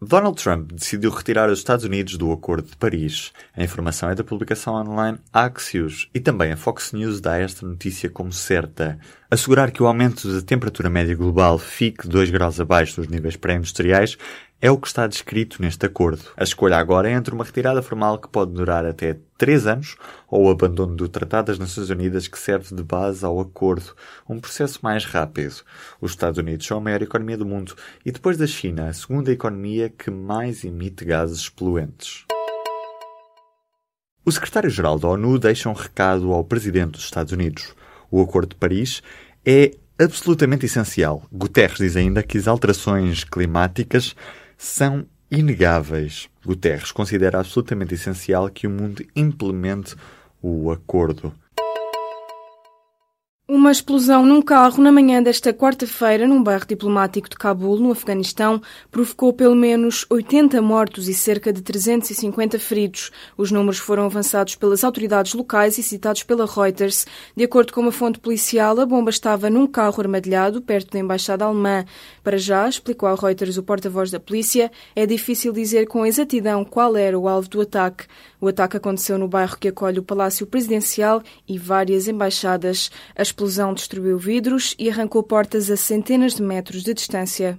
Donald Trump decidiu retirar os Estados Unidos do Acordo de Paris. A informação é da publicação online Axios e também a Fox News dá esta notícia como certa. Assegurar que o aumento da temperatura média global fique 2 graus abaixo dos níveis pré-industriais é o que está descrito neste acordo. A escolha agora é entre uma retirada formal que pode durar até três anos ou o abandono do Tratado das Nações Unidas que serve de base ao acordo, um processo mais rápido. Os Estados Unidos são a maior economia do mundo e, depois da China, a segunda economia que mais emite gases poluentes. O secretário-geral da ONU deixa um recado ao presidente dos Estados Unidos. O Acordo de Paris é absolutamente essencial. Guterres diz ainda que as alterações climáticas são inegáveis. Guterres considera absolutamente essencial que o mundo implemente o acordo. Uma explosão num carro na manhã desta quarta-feira num bairro diplomático de Cabul, no Afeganistão, provocou pelo menos 80 mortos e cerca de 350 feridos. Os números foram avançados pelas autoridades locais e citados pela Reuters. De acordo com uma fonte policial, a bomba estava num carro armadilhado perto da embaixada alemã. Para já, explicou à Reuters o porta-voz da polícia, é difícil dizer com exatidão qual era o alvo do ataque. O ataque aconteceu no bairro que acolhe o Palácio Presidencial e várias embaixadas. A explosão destruiu vidros e arrancou portas a centenas de metros de distância.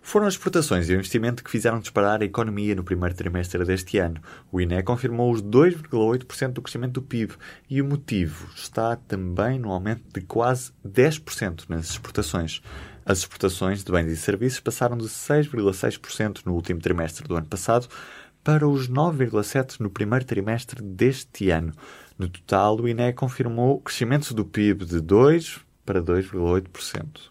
Foram as exportações e o investimento que fizeram disparar a economia no primeiro trimestre deste ano. O INE confirmou os 2,8% do crescimento do PIB e o motivo está também no aumento de quase 10% nas exportações. As exportações de bens e serviços passaram de 6,6% no último trimestre do ano passado para os 9,7% no primeiro trimestre deste ano. No total, o INE confirmou o crescimento do PIB de 2% para 2,8%.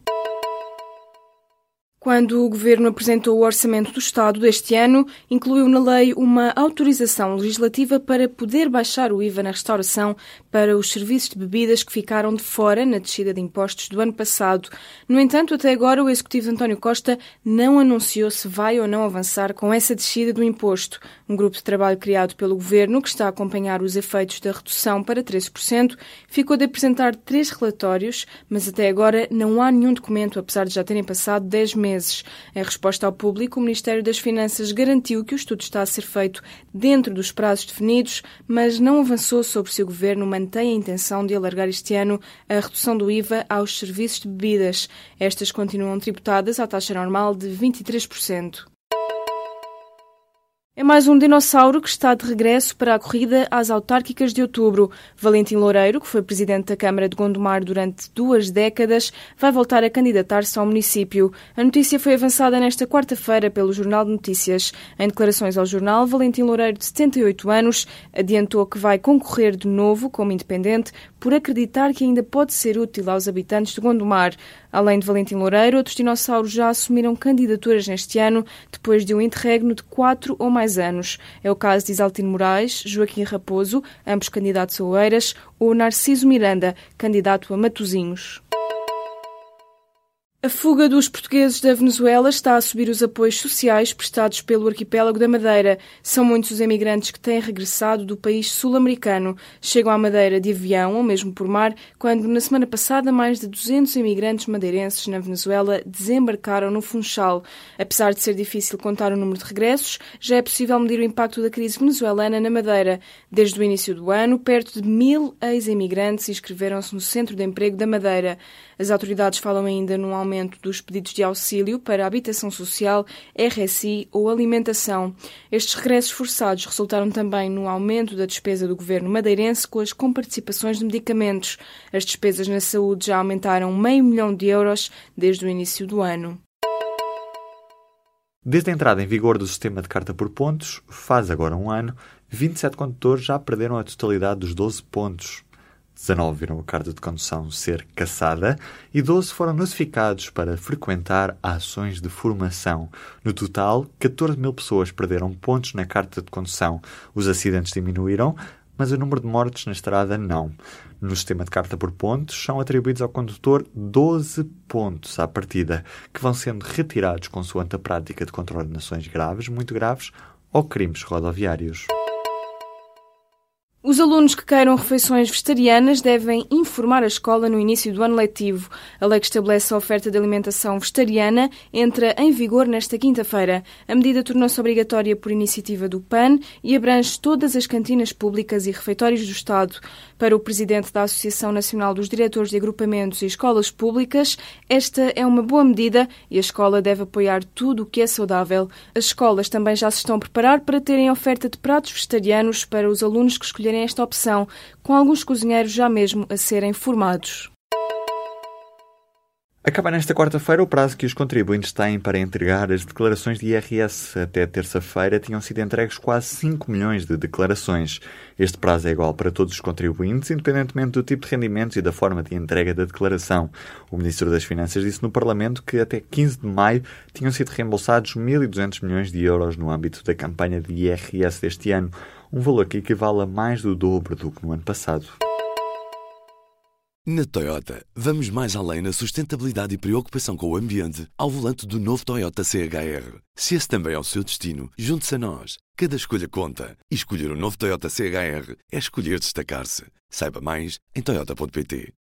Quando o Governo apresentou o Orçamento do Estado deste ano, incluiu na lei uma autorização legislativa para poder baixar o IVA na restauração para os serviços de bebidas que ficaram de fora na descida de impostos do ano passado. No entanto, até agora, o Executivo António Costa não anunciou se vai ou não avançar com essa descida do imposto. Um grupo de trabalho criado pelo Governo, que está a acompanhar os efeitos da redução para 13%, ficou de apresentar três relatórios, mas até agora não há nenhum documento, apesar de já terem passado 10 meses meses. Em resposta ao público, o Ministério das Finanças garantiu que o estudo está a ser feito dentro dos prazos definidos, mas não avançou sobre se o Governo mantém a intenção de alargar este ano a redução do IVA aos serviços de bebidas. Estas continuam tributadas à taxa normal de 23%. É mais um dinossauro que está de regresso para a corrida às autárquicas de outubro. Valentim Loureiro, que foi presidente da Câmara de Gondomar durante duas décadas, vai voltar a candidatar-se ao município. A notícia foi avançada nesta quarta-feira pelo Jornal de Notícias. Em declarações ao jornal, Valentim Loureiro, de 78 anos, adiantou que vai concorrer de novo como independente por acreditar que ainda pode ser útil aos habitantes de Gondomar. Além de Valentim Loureiro, outros dinossauros já assumiram candidaturas neste ano, depois de um interregno de quatro ou mais anos. É o caso de Isaltino Moraes, Joaquim Raposo, ambos candidatos a Oeiras, ou Narciso Miranda, candidato a Matozinhos. A fuga dos portugueses da Venezuela está a subir os apoios sociais prestados pelo arquipélago da Madeira. São muitos os emigrantes que têm regressado do país sul-americano. Chegam à Madeira de avião ou mesmo por mar, quando na semana passada mais de 200 imigrantes madeirenses na Venezuela desembarcaram no Funchal. Apesar de ser difícil contar o número de regressos, já é possível medir o impacto da crise venezuelana na Madeira. Desde o início do ano, perto de mil ex-imigrantes inscreveram-se no Centro de Emprego da Madeira. As autoridades falam ainda num aumento dos pedidos de auxílio para habitação social, RSI ou alimentação. Estes regressos forçados resultaram também no aumento da despesa do governo madeirense com as comparticipações de medicamentos. As despesas na saúde já aumentaram meio milhão de euros desde o início do ano. Desde a entrada em vigor do sistema de carta por pontos, faz agora um ano, 27 condutores já perderam a totalidade dos 12 pontos 19 viram a carta de condução ser cassada e 12 foram notificados para frequentar ações de formação. No total, 14 mil pessoas perderam pontos na carta de condução. Os acidentes diminuíram, mas o número de mortes na estrada não. No sistema de carta por pontos, são atribuídos ao condutor 12 pontos à partida, que vão sendo retirados consoante a prática de contraordenações graves, muito graves ou crimes rodoviários. Os alunos que queiram refeições vegetarianas devem informar a escola no início do ano letivo. A lei que estabelece a oferta de alimentação vegetariana entra em vigor nesta quinta-feira. A medida tornou-se obrigatória por iniciativa do PAN e abrange todas as cantinas públicas e refeitórios do Estado. Para o presidente da Associação Nacional dos Diretores de Agrupamentos e Escolas Públicas, esta é uma boa medida e a escola deve apoiar tudo o que é saudável. As escolas também já se estão a preparar para terem oferta de pratos vegetarianos para os alunos que esta opção, com alguns cozinheiros já mesmo a serem formados. Acaba nesta quarta-feira o prazo que os contribuintes têm para entregar as declarações de IRS. Até terça-feira tinham sido entregues quase 5 milhões de declarações. Este prazo é igual para todos os contribuintes, independentemente do tipo de rendimentos e da forma de entrega da declaração. O Ministro das Finanças disse no Parlamento que até 15 de maio tinham sido reembolsados 1.200 milhões de euros no âmbito da campanha de IRS deste ano, um valor que equivale a mais do dobro do que no ano passado. Na Toyota, vamos mais além na sustentabilidade e preocupação com o ambiente ao volante do novo Toyota CHR. Se esse também é o seu destino, junte-se a nós. Cada escolha conta. E escolher o um novo Toyota CHR é escolher destacar-se. Saiba mais em Toyota.pt.